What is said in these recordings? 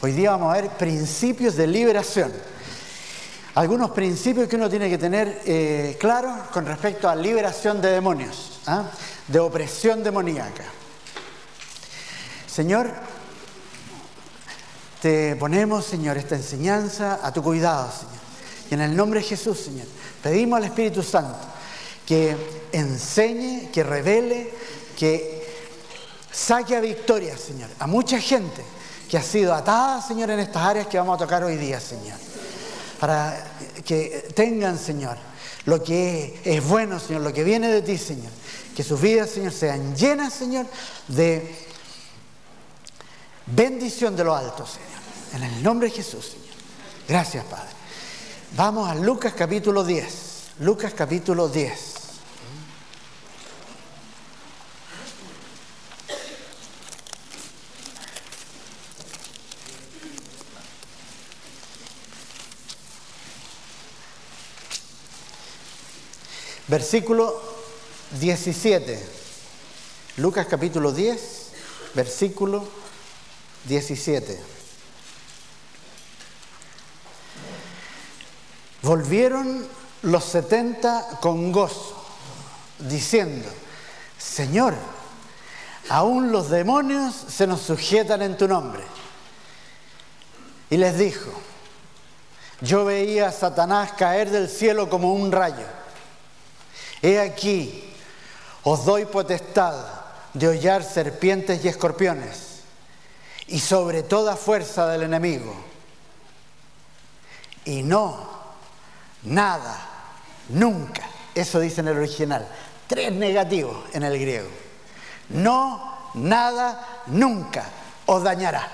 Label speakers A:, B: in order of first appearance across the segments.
A: Hoy día vamos a ver principios de liberación. Algunos principios que uno tiene que tener eh, claros con respecto a liberación de demonios, ¿ah? de opresión demoníaca. Señor, te ponemos, Señor, esta enseñanza a tu cuidado, Señor. Y en el nombre de Jesús, Señor, pedimos al Espíritu Santo que enseñe, que revele, que saque a victoria, Señor, a mucha gente que ha sido atada, Señor, en estas áreas que vamos a tocar hoy día, Señor. Para que tengan, Señor, lo que es bueno, Señor, lo que viene de ti, Señor. Que sus vidas, Señor, sean llenas, Señor, de bendición de lo alto, Señor. En el nombre de Jesús, Señor. Gracias, Padre. Vamos a Lucas capítulo 10. Lucas capítulo 10. Versículo 17. Lucas capítulo 10, versículo 17. Volvieron los setenta con gozo, diciendo, Señor, aún los demonios se nos sujetan en tu nombre. Y les dijo, yo veía a Satanás caer del cielo como un rayo. He aquí, os doy potestad de hollar serpientes y escorpiones y sobre toda fuerza del enemigo. Y no, nada, nunca, eso dice en el original, tres negativos en el griego. No, nada, nunca os dañará.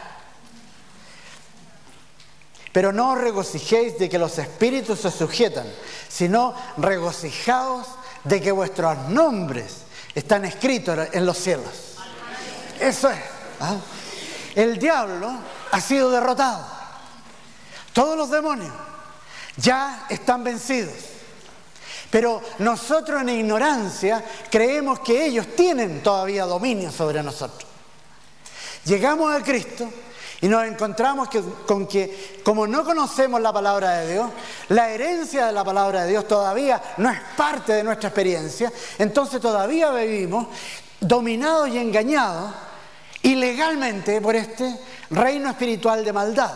A: Pero no os regocijéis de que los espíritus se sujetan, sino regocijaos de que vuestros nombres están escritos en los cielos. Eso es. ¿ah? El diablo ha sido derrotado. Todos los demonios ya están vencidos. Pero nosotros en ignorancia creemos que ellos tienen todavía dominio sobre nosotros. Llegamos a Cristo y nos encontramos con que, como no conocemos la palabra de Dios, la herencia de la palabra de Dios todavía no es parte de nuestra experiencia, entonces todavía vivimos dominados y engañados ilegalmente por este reino espiritual de maldad,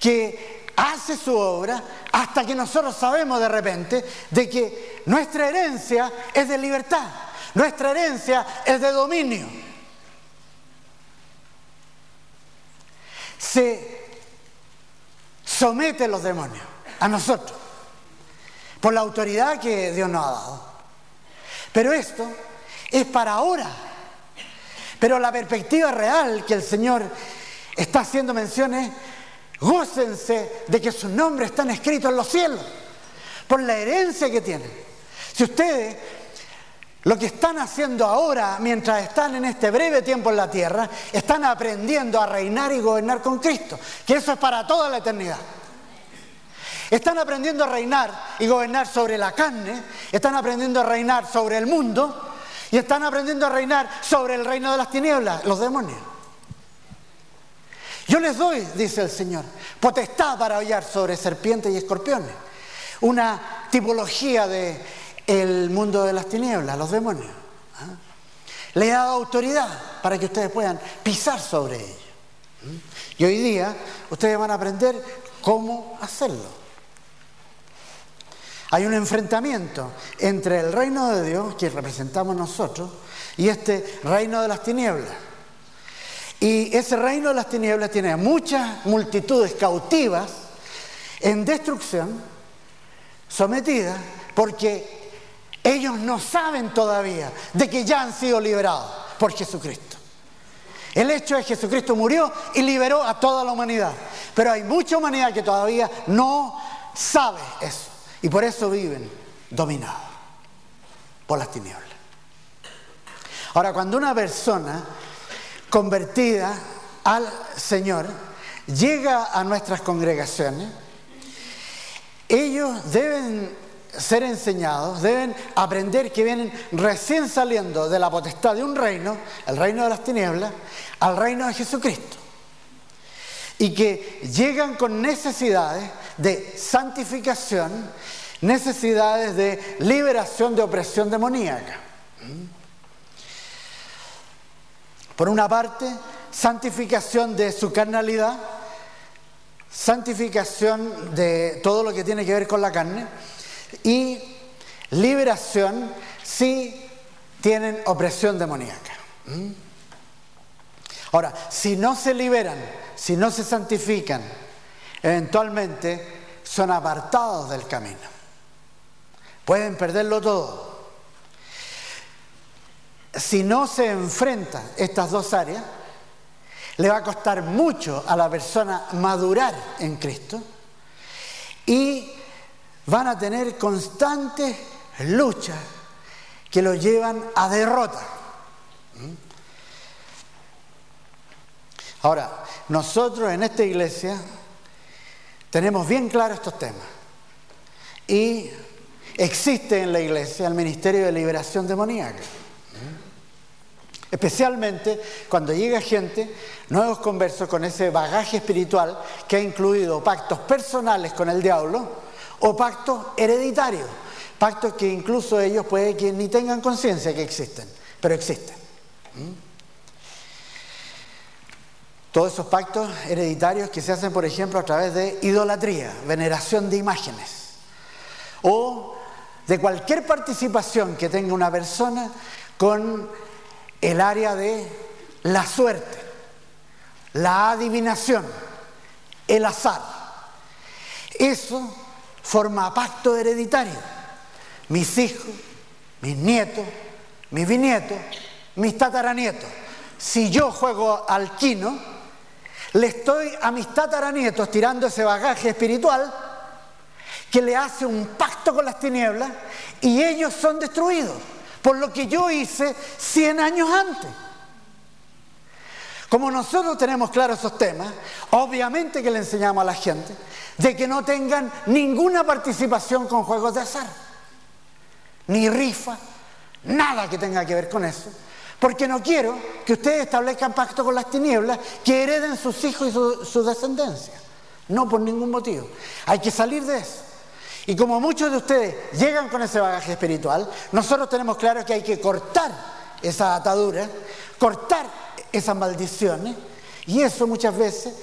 A: que hace su obra hasta que nosotros sabemos de repente de que nuestra herencia es de libertad, nuestra herencia es de dominio. Se somete los demonios a nosotros por la autoridad que Dios nos ha dado. Pero esto es para ahora. Pero la perspectiva real que el Señor está haciendo mención es, gócense de que sus nombres están escritos en los cielos, por la herencia que tienen. Si ustedes lo que están haciendo ahora, mientras están en este breve tiempo en la tierra, están aprendiendo a reinar y gobernar con Cristo, que eso es para toda la eternidad. Están aprendiendo a reinar y gobernar sobre la carne, están aprendiendo a reinar sobre el mundo y están aprendiendo a reinar sobre el reino de las tinieblas, los demonios. Yo les doy, dice el Señor, potestad para hollar sobre serpientes y escorpiones. Una tipología de el mundo de las tinieblas, los demonios. ¿ah? Le he dado autoridad para que ustedes puedan pisar sobre ellos. Y hoy día ustedes van a aprender cómo hacerlo. Hay un enfrentamiento entre el reino de Dios, que representamos nosotros, y este reino de las tinieblas. Y ese reino de las tinieblas tiene muchas multitudes cautivas en destrucción, sometidas, porque ellos no saben todavía de que ya han sido liberados por Jesucristo. El hecho es que Jesucristo murió y liberó a toda la humanidad. Pero hay mucha humanidad que todavía no sabe eso. Y por eso viven dominados por las tinieblas. Ahora, cuando una persona convertida al Señor llega a nuestras congregaciones, ellos deben ser enseñados, deben aprender que vienen recién saliendo de la potestad de un reino, el reino de las tinieblas, al reino de Jesucristo. y que llegan con necesidades de santificación, necesidades de liberación de opresión demoníaca. Por una parte, santificación de su carnalidad, santificación de todo lo que tiene que ver con la carne y liberación si tienen opresión demoníaca. Ahora, si no se liberan, si no se santifican, eventualmente son apartados del camino. Pueden perderlo todo. Si no se enfrentan estas dos áreas, le va a costar mucho a la persona madurar en Cristo y van a tener constantes luchas que lo llevan a derrota. Ahora, nosotros en esta iglesia tenemos bien claros estos temas. Y existe en la iglesia el Ministerio de Liberación Demoníaca. Especialmente cuando llega gente, nuevos conversos con ese bagaje espiritual que ha incluido pactos personales con el diablo o pactos hereditarios, pactos que incluso ellos puede que ni tengan conciencia que existen, pero existen. Todos esos pactos hereditarios que se hacen, por ejemplo, a través de idolatría, veneración de imágenes, o de cualquier participación que tenga una persona con el área de la suerte, la adivinación, el azar. Eso forma pacto hereditario. Mis hijos, mis nietos, mis bisnietos, mis tataranietos. Si yo juego al quino, le estoy a mis tataranietos tirando ese bagaje espiritual que le hace un pacto con las tinieblas y ellos son destruidos por lo que yo hice 100 años antes. Como nosotros tenemos claros esos temas, obviamente que le enseñamos a la gente de que no tengan ninguna participación con juegos de azar, ni rifa, nada que tenga que ver con eso, porque no quiero que ustedes establezcan pacto con las tinieblas que hereden sus hijos y su, descendencia. No por ningún motivo. Hay que salir de eso. Y como muchos de ustedes llegan con ese bagaje espiritual, nosotros tenemos claro que hay que cortar esa atadura, cortar esas maldiciones, y eso muchas veces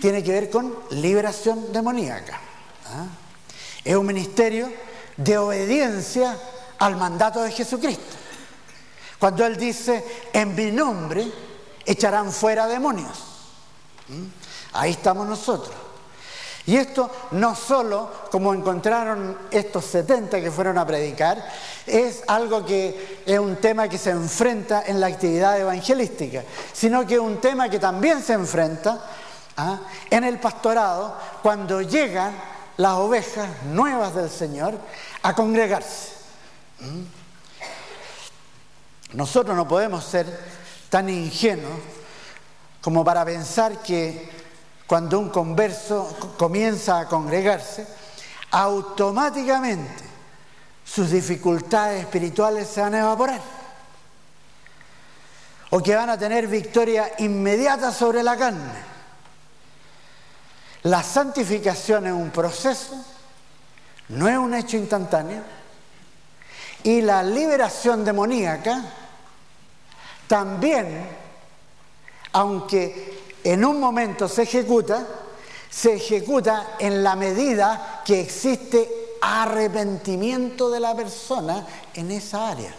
A: tiene que ver con liberación demoníaca. ¿ah? Es un ministerio de obediencia al mandato de Jesucristo. Cuando Él dice, en mi nombre echarán fuera demonios. ¿Mm? Ahí estamos nosotros. Y esto no solo, como encontraron estos 70 que fueron a predicar, es algo que es un tema que se enfrenta en la actividad evangelística, sino que es un tema que también se enfrenta ¿ah? en el pastorado cuando llegan las ovejas nuevas del Señor a congregarse. ¿Mm? Nosotros no podemos ser tan ingenuos como para pensar que cuando un converso comienza a congregarse, automáticamente sus dificultades espirituales se van a evaporar. O que van a tener victoria inmediata sobre la carne. La santificación es un proceso, no es un hecho instantáneo. Y la liberación demoníaca también, aunque en un momento se ejecuta, se ejecuta en la medida que existe arrepentimiento de la persona en esa área.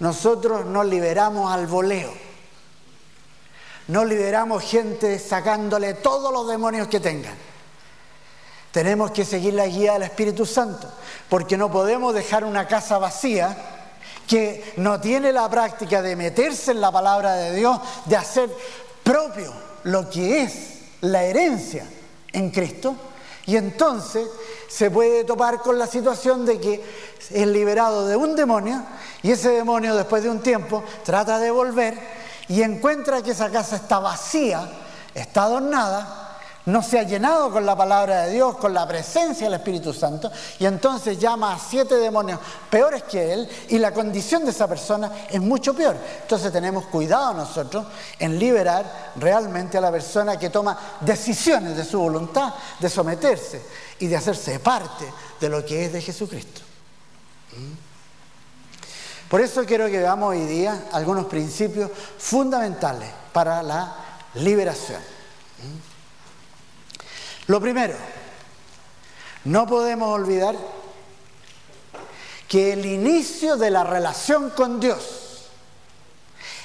A: Nosotros nos liberamos al voleo. No liberamos gente sacándole todos los demonios que tengan. Tenemos que seguir la guía del Espíritu Santo, porque no podemos dejar una casa vacía que no tiene la práctica de meterse en la palabra de Dios, de hacer propio lo que es la herencia en Cristo, y entonces se puede topar con la situación de que es liberado de un demonio y ese demonio después de un tiempo trata de volver y encuentra que esa casa está vacía, está adornada, no se ha llenado con la palabra de Dios, con la presencia del Espíritu Santo, y entonces llama a siete demonios peores que él, y la condición de esa persona es mucho peor. Entonces tenemos cuidado nosotros en liberar realmente a la persona que toma decisiones de su voluntad, de someterse y de hacerse parte de lo que es de Jesucristo. ¿Mm? Por eso quiero que veamos hoy día algunos principios fundamentales para la liberación. Lo primero, no podemos olvidar que el inicio de la relación con Dios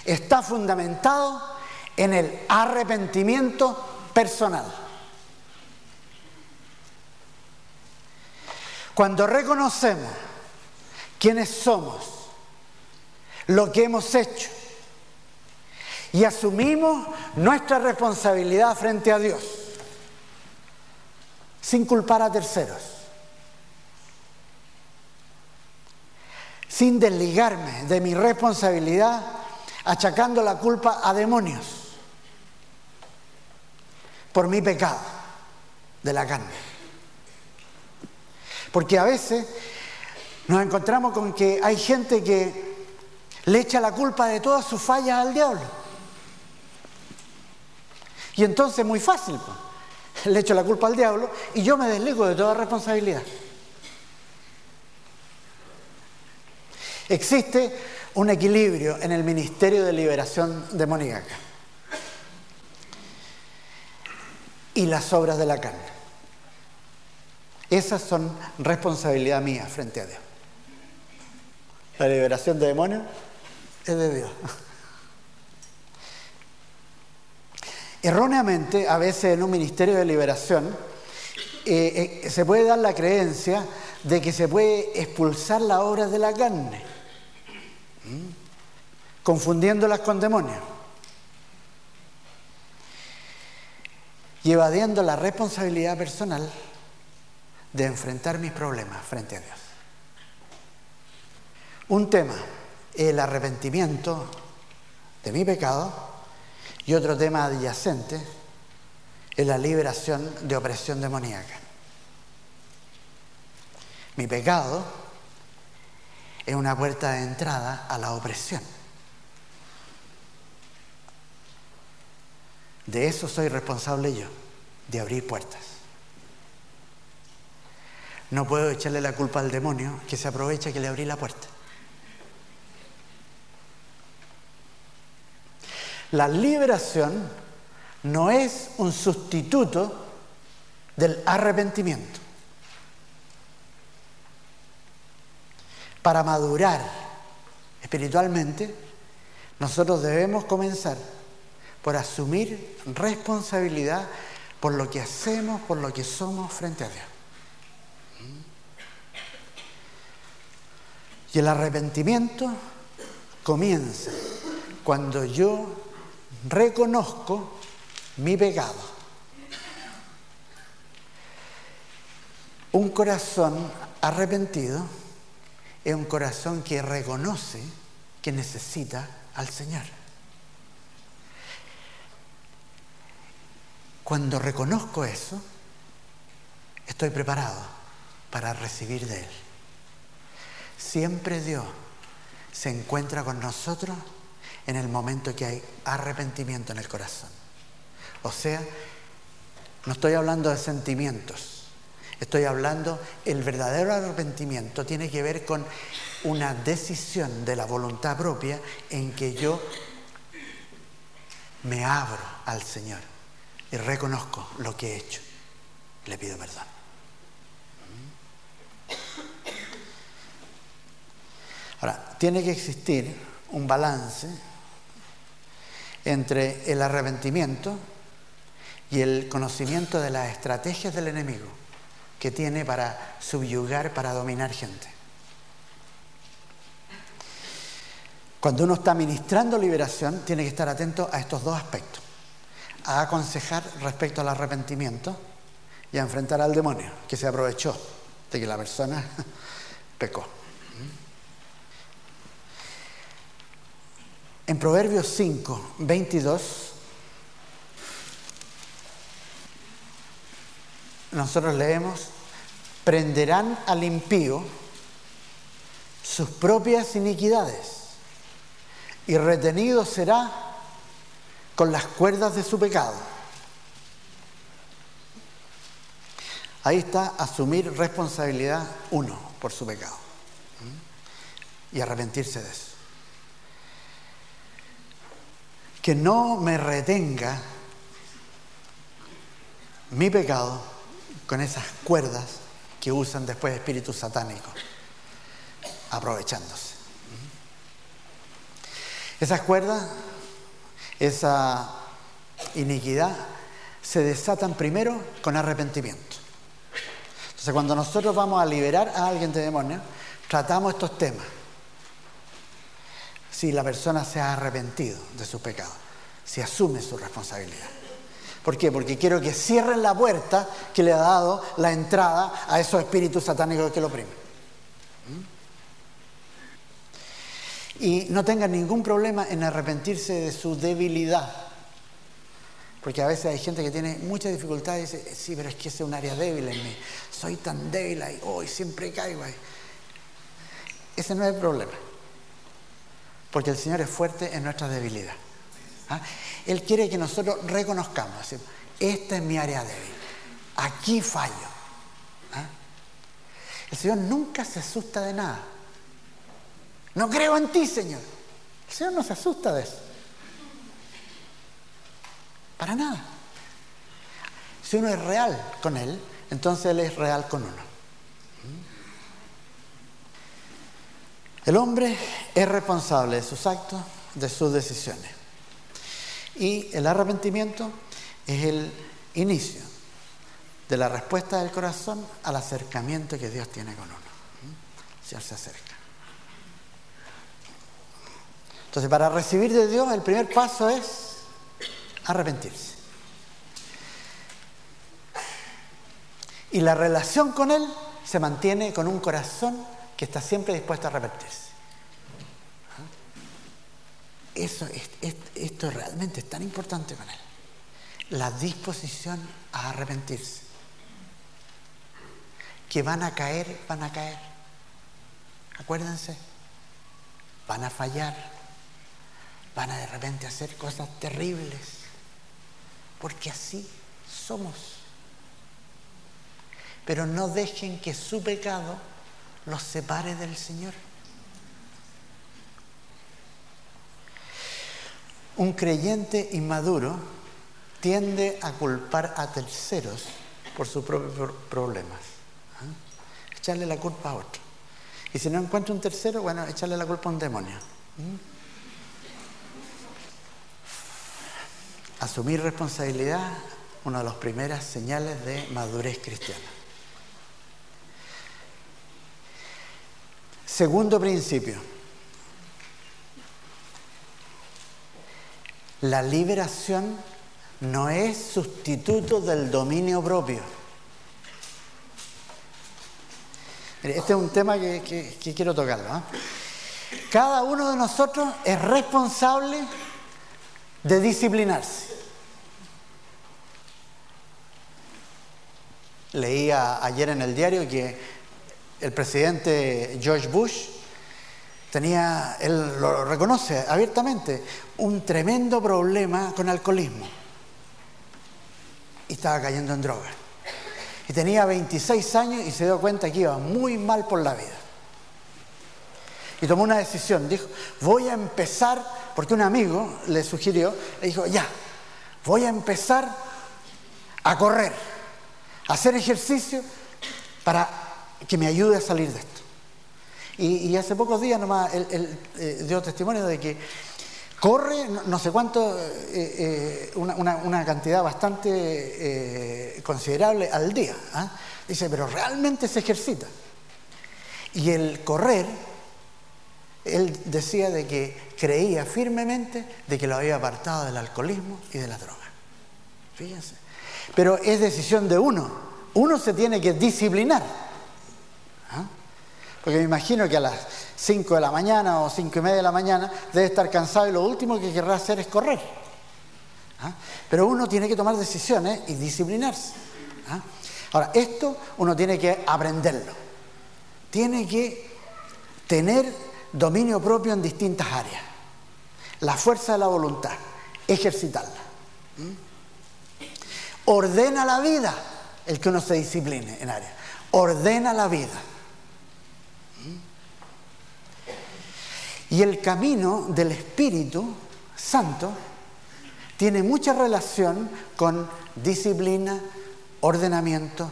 A: está fundamentado en el arrepentimiento personal. Cuando reconocemos quiénes somos, lo que hemos hecho, y asumimos nuestra responsabilidad frente a Dios, sin culpar a terceros, sin desligarme de mi responsabilidad achacando la culpa a demonios por mi pecado de la carne. Porque a veces nos encontramos con que hay gente que le echa la culpa de todas sus fallas al diablo. Y entonces es muy fácil. Pues le echo la culpa al diablo y yo me desligo de toda responsabilidad. Existe un equilibrio en el Ministerio de Liberación Demoníaca y las obras de la carne. Esas son responsabilidad mía frente a Dios. La liberación de demonios es de Dios. Erróneamente, a veces en un ministerio de liberación, eh, eh, se puede dar la creencia de que se puede expulsar las obras de la carne, confundiéndolas con demonios y evadiendo la responsabilidad personal de enfrentar mis problemas frente a Dios. Un tema, el arrepentimiento de mi pecado y otro tema adyacente es la liberación de opresión demoníaca. Mi pecado es una puerta de entrada a la opresión. De eso soy responsable yo, de abrir puertas. No puedo echarle la culpa al demonio que se aprovecha que le abrí la puerta. La liberación no es un sustituto del arrepentimiento. Para madurar espiritualmente, nosotros debemos comenzar por asumir responsabilidad por lo que hacemos, por lo que somos frente a Dios. Y el arrepentimiento comienza cuando yo reconozco mi pecado. Un corazón arrepentido es un corazón que reconoce que necesita al Señor. Cuando reconozco eso, estoy preparado para recibir de Él. Siempre Dios se encuentra con nosotros en el momento que hay arrepentimiento en el corazón. O sea, no estoy hablando de sentimientos, estoy hablando, el verdadero arrepentimiento tiene que ver con una decisión de la voluntad propia en que yo me abro al Señor y reconozco lo que he hecho. Le pido perdón. Ahora, tiene que existir un balance entre el arrepentimiento y el conocimiento de las estrategias del enemigo que tiene para subyugar, para dominar gente. Cuando uno está ministrando liberación, tiene que estar atento a estos dos aspectos. A aconsejar respecto al arrepentimiento y a enfrentar al demonio, que se aprovechó de que la persona pecó. En Proverbios 5, 22, nosotros leemos, prenderán al impío sus propias iniquidades y retenido será con las cuerdas de su pecado. Ahí está asumir responsabilidad uno por su pecado y arrepentirse de eso. Que no me retenga mi pecado con esas cuerdas que usan después espíritus satánicos, aprovechándose. Esas cuerdas, esa iniquidad, se desatan primero con arrepentimiento. Entonces, cuando nosotros vamos a liberar a alguien de demonios, tratamos estos temas. Si la persona se ha arrepentido de su pecado, si asume su responsabilidad. ¿Por qué? Porque quiero que cierren la puerta que le ha dado la entrada a esos espíritus satánicos que lo oprimen. ¿Mm? Y no tengan ningún problema en arrepentirse de su debilidad. Porque a veces hay gente que tiene mucha dificultad y dice, sí, pero es que ese es un área débil en mí. Soy tan débil ahí, hoy siempre caigo ahí. Ese no es el problema. Porque el Señor es fuerte en nuestra debilidad. ¿Ah? Él quiere que nosotros reconozcamos, esta es mi área débil, aquí fallo. ¿Ah? El Señor nunca se asusta de nada. No creo en ti, Señor. El Señor no se asusta de eso. Para nada. Si uno es real con Él, entonces Él es real con uno. El hombre es responsable de sus actos, de sus decisiones. Y el arrepentimiento es el inicio de la respuesta del corazón al acercamiento que Dios tiene con uno. Si Él se acerca. Entonces, para recibir de Dios, el primer paso es arrepentirse. Y la relación con Él se mantiene con un corazón que está siempre dispuesto a arrepentirse. Eso, esto realmente es tan importante con él. La disposición a arrepentirse. Que van a caer, van a caer. Acuérdense, van a fallar, van a de repente hacer cosas terribles, porque así somos. Pero no dejen que su pecado los separe del Señor. Un creyente inmaduro tiende a culpar a terceros por sus propios problemas. ¿ah? Echarle la culpa a otro. Y si no encuentra un tercero, bueno, echarle la culpa a un demonio. Asumir responsabilidad, una de las primeras señales de madurez cristiana. Segundo principio, La liberación no es sustituto del dominio propio. Este es un tema que, quiero tocar. Cada uno de nosotros es responsable de disciplinarse. Leía ayer en el diario que el presidente George Bush tenía, él lo reconoce abiertamente, un tremendo problema con alcoholismo. Y estaba cayendo en droga. Y tenía 26 años y se dio cuenta que iba muy mal por la vida. Y tomó una decisión, dijo, voy a empezar, porque un amigo le sugirió, le dijo, ya, voy a empezar a correr, a hacer ejercicio para que me ayude a salir de esto. Y, hace pocos días nomás él, eh, dio testimonio de que corre no, sé cuánto, eh, eh, una, cantidad bastante considerable al día. ¿ah? Dice, pero realmente se ejercita. Y el correr, él decía de que creía firmemente de que lo había apartado del alcoholismo y de la droga. Fíjense. Pero es decisión de uno. Uno se tiene que disciplinar. ¿Ah? Porque me imagino que a las 5 de la mañana o 5 y media de la mañana debe estar cansado y lo último que querrá hacer es correr. ¿Ah? Pero uno tiene que tomar decisiones y disciplinarse. ¿Ah? Ahora, esto uno tiene que aprenderlo. Tiene que tener dominio propio en distintas áreas. La fuerza de la voluntad, ejercitarla. ¿Mm? Ordena la vida el que uno se discipline en áreas. Ordena la vida. Y el camino del Espíritu Santo tiene mucha relación con disciplina, ordenamiento,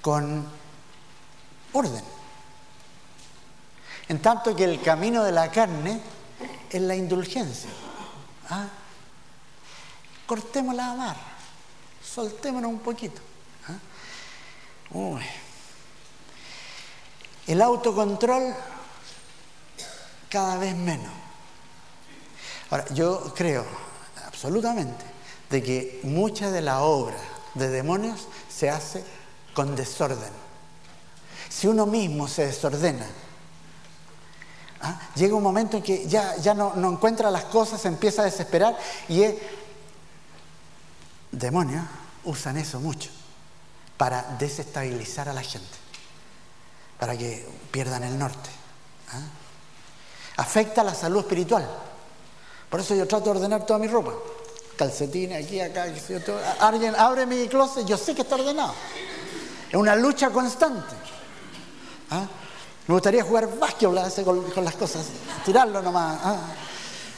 A: con orden. En tanto que el camino de la carne es la indulgencia. ¿Ah? Cortémosla a amar, soltémonos un poquito. ¿Ah? El autocontrol cada vez menos. Ahora, yo creo absolutamente de que mucha de la obra de demonios se hace con desorden. Si uno mismo se desordena, ¿ah? llega un momento en que ya, ya no, no, encuentra las cosas, se empieza a desesperar y es... demonios usan eso mucho para desestabilizar a la gente, para que pierdan el norte. ¿ah? Afecta la salud espiritual. Por eso yo trato de ordenar toda mi ropa. Calcetines aquí, acá, alguien abre mi closet, yo sé que está ordenado. Es una lucha constante. ¿Ah? Me gustaría jugar básquetbol con, con, las cosas, tirarlo nomás. ¿ah?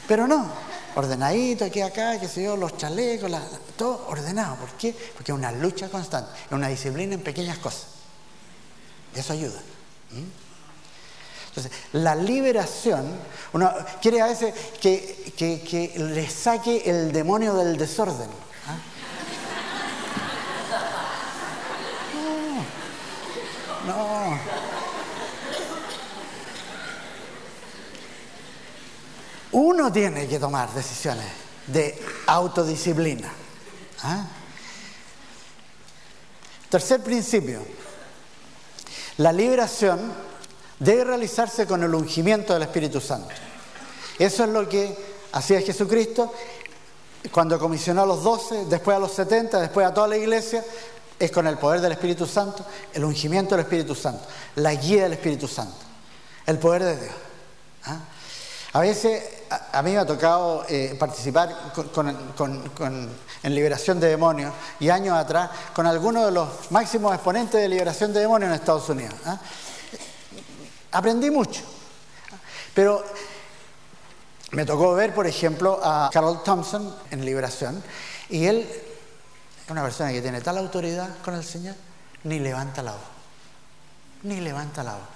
A: Pero no, ordenadito aquí, acá, qué sé yo, los chalecos, todo ordenado. ¿Por qué? Porque es una lucha constante, es una disciplina en pequeñas cosas. Eso ayuda. Entonces, la liberación, uno quiere a veces que, le saque el demonio del desorden. ¿ah? No, no. Uno tiene que tomar decisiones de autodisciplina. ¿ah? Tercer principio. La liberación debe realizarse con el ungimiento del Espíritu Santo. Eso es lo que hacía Jesucristo cuando comisionó a los doce, después a los setenta, después a toda la iglesia, es con el poder del Espíritu Santo, el ungimiento del Espíritu Santo, la guía del Espíritu Santo, el poder de Dios. ¿ah? A veces a, mí me ha tocado eh, participar en liberación de demonios y años atrás con algunos de los máximos exponentes de liberación de demonios en Estados Unidos. ¿ah? Aprendí mucho. Pero me tocó ver, por ejemplo, a Carol Thompson en Liberación, y él una persona que tiene tal autoridad con el Señor, ni levanta la voz. Ni levanta la voz.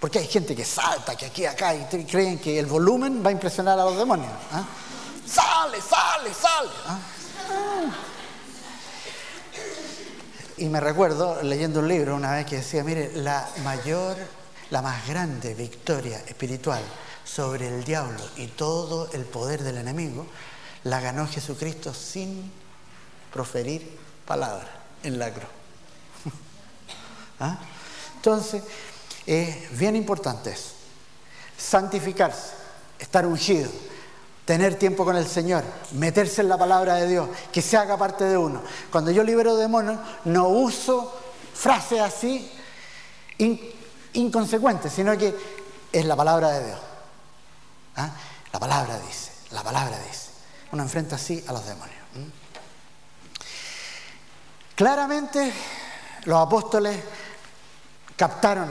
A: Porque hay gente que salta, que aquí, acá, y creen que el volumen va a impresionar a los demonios. ¿ah? Sale, sale, sale. ¿ah? Y me recuerdo leyendo un libro una vez que decía, mire, la mayor la más grande victoria espiritual sobre el diablo y todo el poder del enemigo, la ganó Jesucristo sin proferir palabra en la cruz. ¿Ah? Entonces, es bien importante eso. Santificarse, estar ungido, tener tiempo con el Señor, meterse en la palabra de Dios, que se haga parte de uno. Cuando yo libero demonios, no uso frases así inconsecuente, sino que es la palabra de Dios. ¿Ah? La palabra dice, la palabra dice. Uno enfrenta así a los demonios. Claramente los apóstoles captaron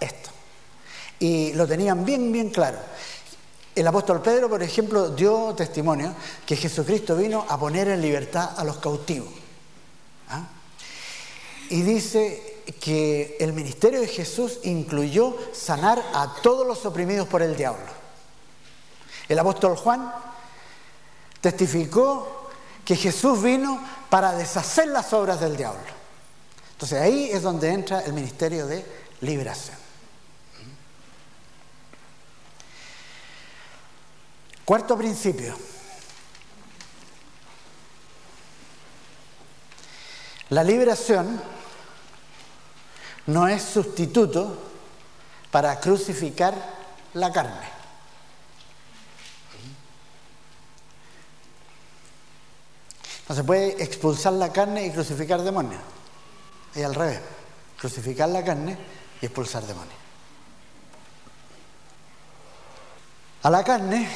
A: esto y lo tenían bien, bien claro. El apóstol Pedro, por ejemplo, dio testimonio que Jesucristo vino a poner en libertad a los cautivos. ¿Ah? Y dice que el ministerio de Jesús incluyó sanar a todos los oprimidos por el diablo. El apóstol Juan testificó que Jesús vino para deshacer las obras del diablo. Entonces ahí es donde entra el ministerio de liberación. Cuarto principio. La liberación no es sustituto para crucificar la carne. No se puede expulsar la carne y crucificar demonios. y al revés, crucificar la carne y expulsar demonios. A la carne,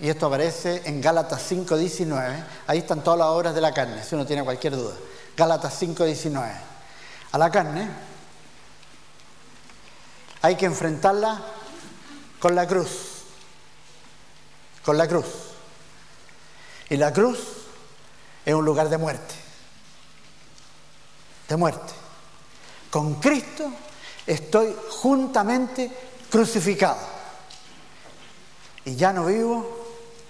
A: y esto aparece en Gálatas 5.19, ahí están todas las obras de la carne, si uno tiene cualquier duda. Gálatas 5.19. A la carne hay que enfrentarla con la cruz, con la cruz. Y la cruz es un lugar de muerte, de muerte. Con Cristo estoy juntamente crucificado. Y ya no vivo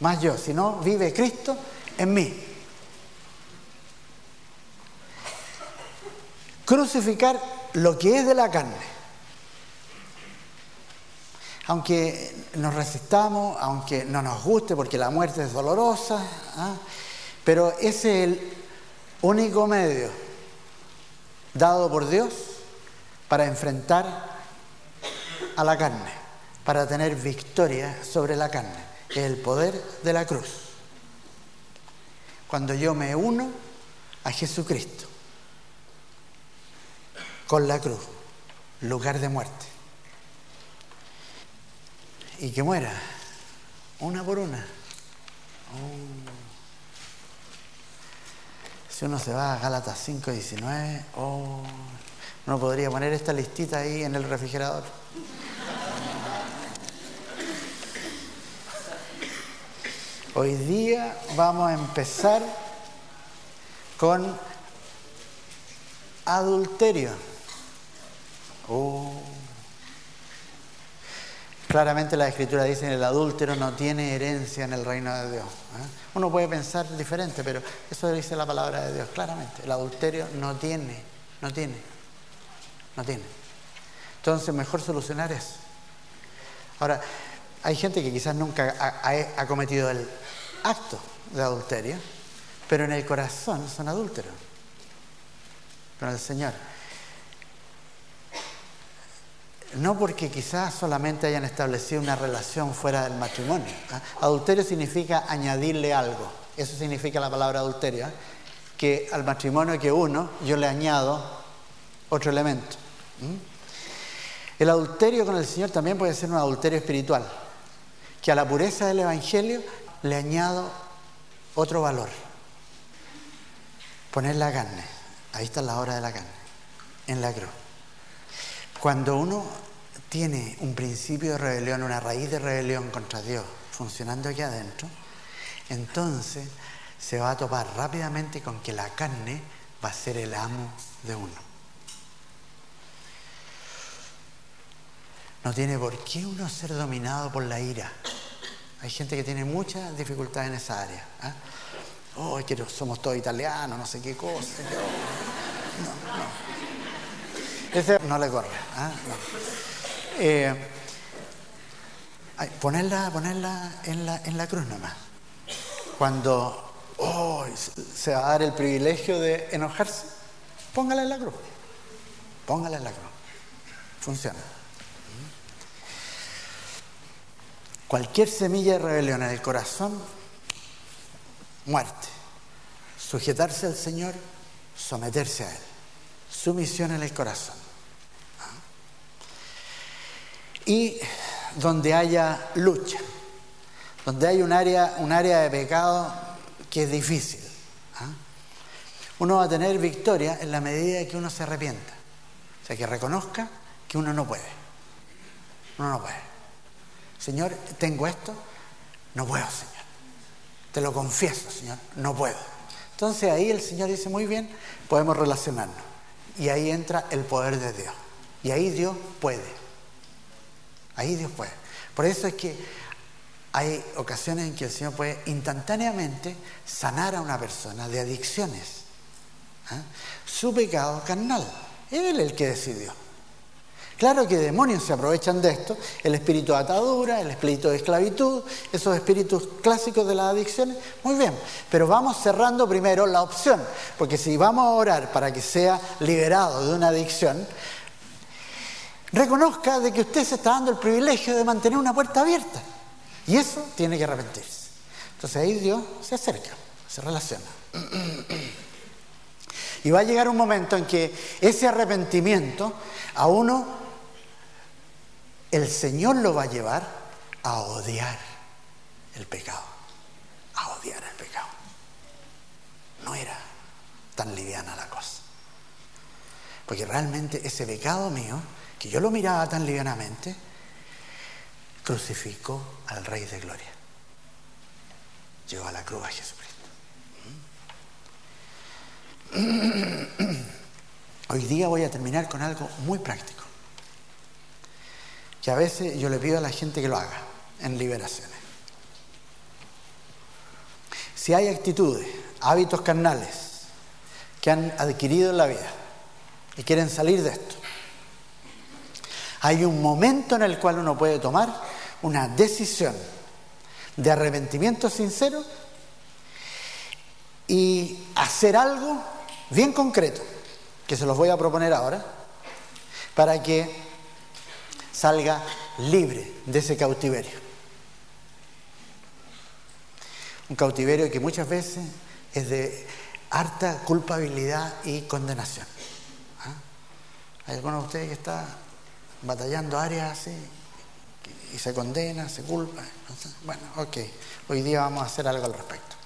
A: más yo, sino vive Cristo en mí. Crucificar lo que es de la carne. Aunque nos resistamos, aunque no nos guste porque la muerte es dolorosa, ¿ah? pero ese es el único medio dado por Dios para enfrentar a la carne para tener victoria sobre la carne, el poder de la cruz. Cuando yo me uno a Jesucristo con la cruz, lugar de muerte, y que muera una por una. Oh. Si uno se va a Gálatas 5.19, oh, uno podría poner esta listita ahí en el refrigerador. Hoy día vamos a empezar con adulterio. Oh. Claramente la escritura dice el adúltero no tiene herencia en el reino de Dios. ¿eh? Uno puede pensar diferente, pero eso dice la palabra de Dios claramente. El adulterio no tiene, no tiene, no tiene. Entonces mejor solucionar eso. Ahora, hay gente que quizás nunca ha, cometido el acto de adulterio, pero en el corazón son adúlteros con el Señor. No porque quizás solamente hayan establecido una relación fuera del matrimonio. ¿ah? Adulterio significa añadirle algo. Eso significa la palabra adulterio. ¿ah? Que al matrimonio que uno, yo le añado otro elemento. El adulterio con el Señor también puede ser un adulterio espiritual que a la pureza del Evangelio le añado otro valor. Poner la carne. Ahí está la hora de la carne. En la cruz. Cuando uno tiene un principio de rebelión, una raíz de rebelión contra Dios funcionando aquí adentro, entonces se va a topar rápidamente con que la carne va a ser el amo de uno. No tiene por qué uno ser dominado por la ira. Hay gente que tiene muchas dificultades en esa área. ¿ah? Oh, somos todos italianos, no sé qué cosa. No, no. No le corre. ¿ah? Eh, ponerla, ponerla en, la, en la cruz nomás. Cuando oh, se va a dar el privilegio de enojarse, póngala en la cruz. Póngala en la cruz. Funciona. Cualquier semilla de rebelión en el corazón, muerte. Sujetarse al Señor, someterse a Él. Sumisión en el corazón. Y donde haya lucha, donde hay un área, un área de pecado que es difícil. ¿ah? Uno va a tener victoria en la medida que uno se arrepienta. O sea, que reconozca que uno no puede. Uno no puede. Señor, tengo esto, no puedo, Señor. Te lo confieso, Señor, no puedo. Entonces ahí el Señor dice, muy bien, podemos relacionarnos. Y ahí entra el poder de Dios. Y ahí Dios puede. Ahí Dios. Por eso es que hay ocasiones en que el Señor puede instantáneamente sanar a una persona de adicciones. ¿ah? Su pecado carnal. Él el que decidió. Claro que demonios se aprovechan de esto, el espíritu de atadura, el espíritu de esclavitud, esos espíritus clásicos de las adicciones, muy bien, pero vamos cerrando primero la opción, porque si vamos a orar para que sea liberado de una adicción, reconozca de que usted se está dando el privilegio de mantener una puerta abierta, y eso tiene que arrepentirse. Entonces ahí Dios se acerca, se relaciona. Y va a llegar un momento en que ese arrepentimiento a uno, el Señor lo va a llevar a odiar el pecado, a odiar el pecado. No era tan liviana la cosa. Porque realmente ese pecado mío, que yo lo miraba tan livianamente, crucificó al Rey de Gloria. Llegó a la cruz a Jesucristo. Hoy día voy a terminar con algo muy práctico, que a veces yo le pido a la gente que lo haga en liberaciones. Si hay actitudes, hábitos carnales que han adquirido en la vida y quieren salir de esto, hay un momento en el cual uno puede tomar una decisión de arrepentimiento sincero y hacer algo bien concreto, que se los voy a proponer ahora, para que salga libre de ese cautiverio. Un cautiverio que muchas veces es de harta culpabilidad y condenación. ¿Ah? ¿Hay alguno de ustedes que está batallando áreas así y se condena, se culpa? Bueno, ok, hoy día vamos a hacer algo al respecto.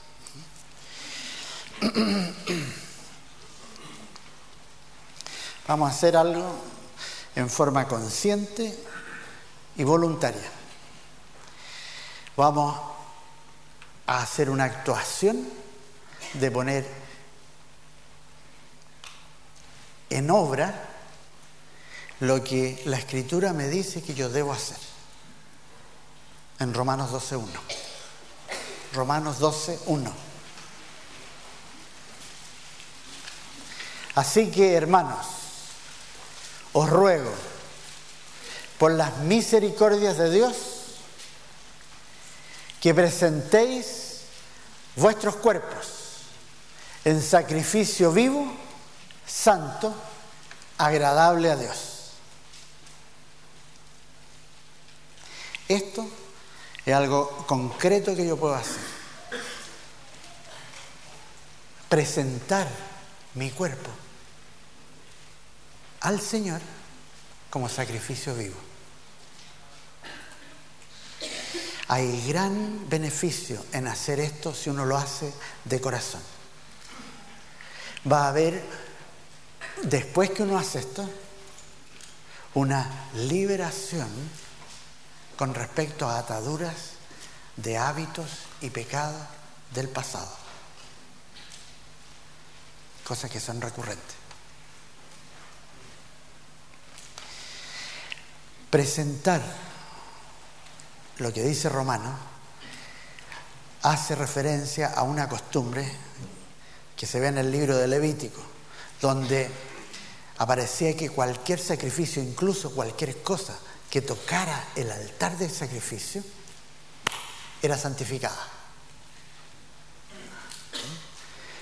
A: Vamos a hacer algo en forma consciente y voluntaria. Vamos a hacer una actuación de poner en obra lo que la escritura me dice que yo debo hacer. En Romanos 12.1. Romanos 12.1. Así que, hermanos, os ruego, por las misericordias de Dios, que presentéis vuestros cuerpos en sacrificio vivo, santo, agradable a Dios. Esto es algo concreto que yo puedo hacer. Presentar mi cuerpo al Señor como sacrificio vivo. Hay gran beneficio en hacer esto si uno lo hace de corazón. Va a haber, después que uno hace esto, una liberación con respecto a ataduras de hábitos y pecados del pasado. Cosas que son recurrentes. presentar lo que dice Romano hace referencia a una costumbre que se ve en el libro de Levítico, donde aparecía que cualquier sacrificio, incluso cualquier cosa que tocara el altar del sacrificio, era santificada.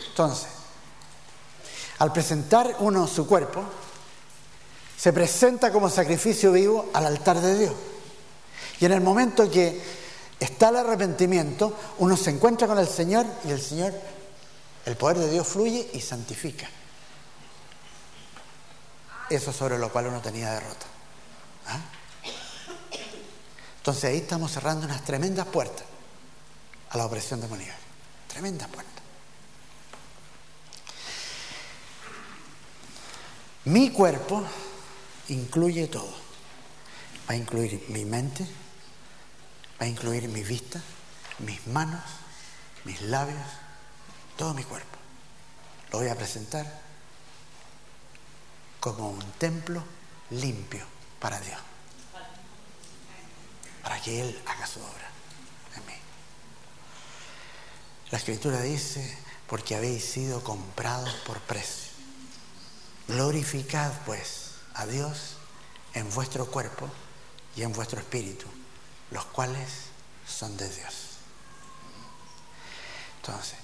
A: Entonces, al presentar uno su cuerpo, se presenta como sacrificio vivo al altar de Dios. Y en el momento que está el arrepentimiento, uno se encuentra con el Señor y el Señor, el poder de Dios fluye y santifica. Eso sobre lo cual uno tenía derrota. ¿Ah? Entonces ahí estamos cerrando unas tremendas puertas a la opresión demoníaca. Tremendas puertas. Mi cuerpo incluye todo. Va a incluir mi mente, va a incluir mi vista, mis manos, mis labios, todo mi cuerpo. Lo voy a presentar como un templo limpio para Dios. Para que Él haga su obra en mí. La escritura dice, porque habéis sido comprados por precio. Glorificad pues a Dios en vuestro cuerpo y en vuestro espíritu, los cuales son de Dios. Entonces,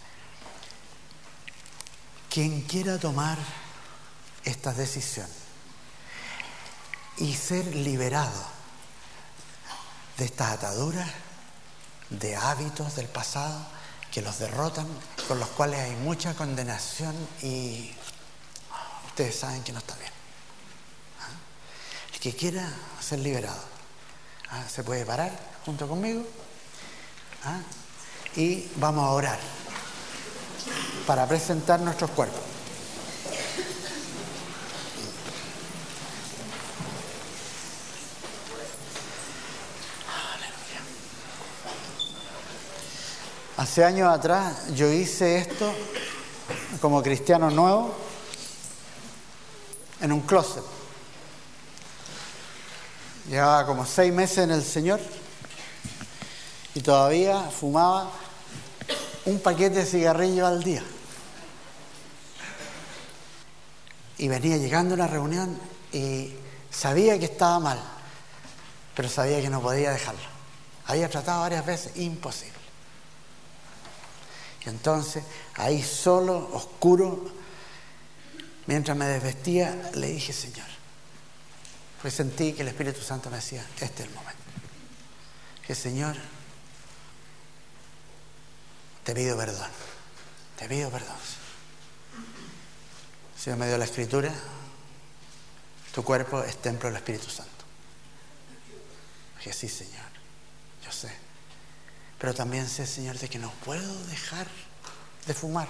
A: quien quiera tomar esta decisión y ser liberado de estas ataduras, de hábitos del pasado que los derrotan, con los cuales hay mucha condenación y ustedes saben que no está bien. ¿Ah? El que quiera ser liberado, ¿ah? se puede parar junto conmigo ¿Ah? y vamos a orar para presentar nuestros cuerpos. Hace años atrás yo hice esto como cristiano nuevo en un closet. Llevaba como seis meses en el Señor y todavía fumaba un paquete de cigarrillos al día. Y venía llegando a una reunión y sabía que estaba mal, pero sabía que no podía dejarlo. Había tratado varias veces, imposible. Y entonces, ahí solo, oscuro, mientras me desvestía, le dije, Señor, pues sentí que el Espíritu Santo me decía, este es el momento. Que Señor, te pido perdón, te pido perdón. Señor me dio la escritura, tu cuerpo es templo del Espíritu Santo. Dije, sí, Señor, yo sé. Pero también sé, Señor, de que no puedo dejar de fumar.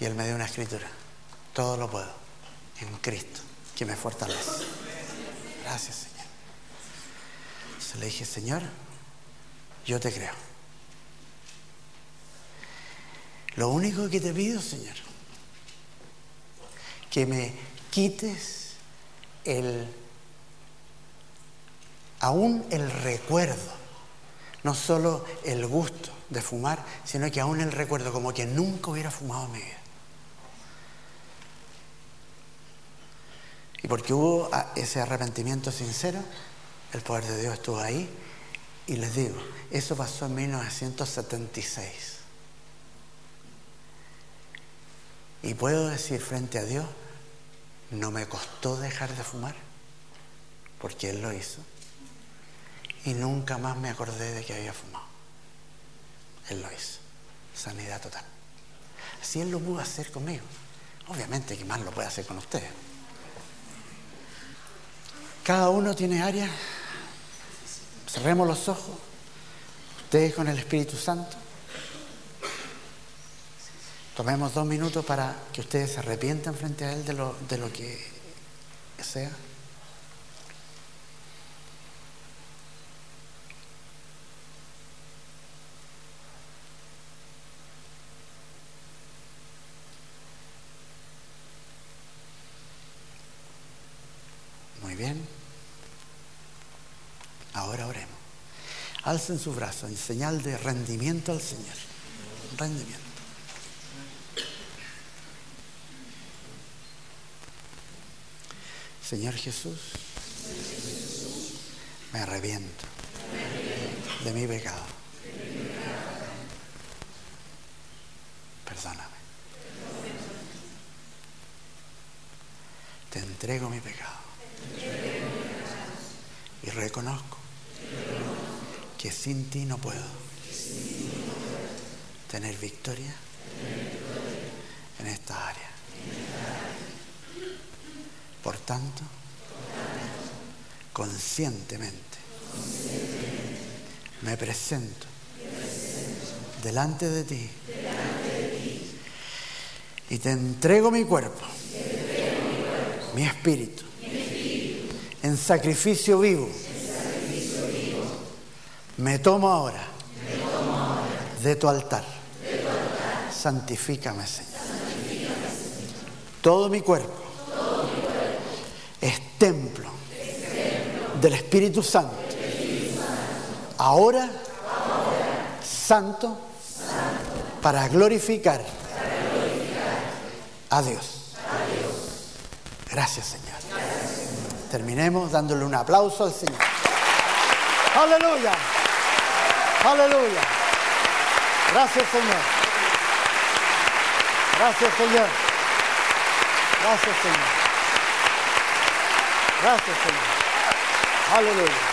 A: Y Él me dio una escritura. Todo lo puedo en Cristo, que me fortalece. Gracias, Señor. Se le dije, Señor, yo te creo. Lo único que te pido, Señor, que me quites el, aún el recuerdo no solo el gusto de fumar, sino que aún el recuerdo como que nunca hubiera fumado en mi vida. Y porque hubo ese arrepentimiento sincero, el poder de Dios estuvo ahí. Y les digo, eso pasó en 1976. Y puedo decir frente a Dios, no me costó dejar de fumar, porque Él lo hizo y nunca más me acordé de que había fumado. Él lo hizo. Sanidad total. Si Él lo pudo hacer conmigo, obviamente que más lo puede hacer con ustedes. Cada uno tiene áreas. Cerremos los ojos. Ustedes con el Espíritu Santo. Tomemos dos minutos para que ustedes se arrepientan frente a Él de lo, de lo que sea. bien? Ahora oremos. Alcen su brazo en señal de rendimiento al Señor. Rendimiento. Señor Jesús, me arrepiento de mi pecado. Perdóname. Te entrego mi pecado. Y reconozco que sin ti no puedo tener victoria en esta área. Por tanto, conscientemente me presento delante de ti y te entrego mi cuerpo, mi espíritu en sacrificio vivo. Me tomo ahora, de, tu altar. Santifícame, Señor. Todo, mi cuerpo, es templo, del Espíritu Santo. Ahora, santo, para, glorificar a Dios. Gracias, Señor terminemos dándole un aplauso al Señor. Aleluya. Aleluya. Gracias Señor. Gracias Señor. Gracias Señor. Gracias Señor. Aleluya.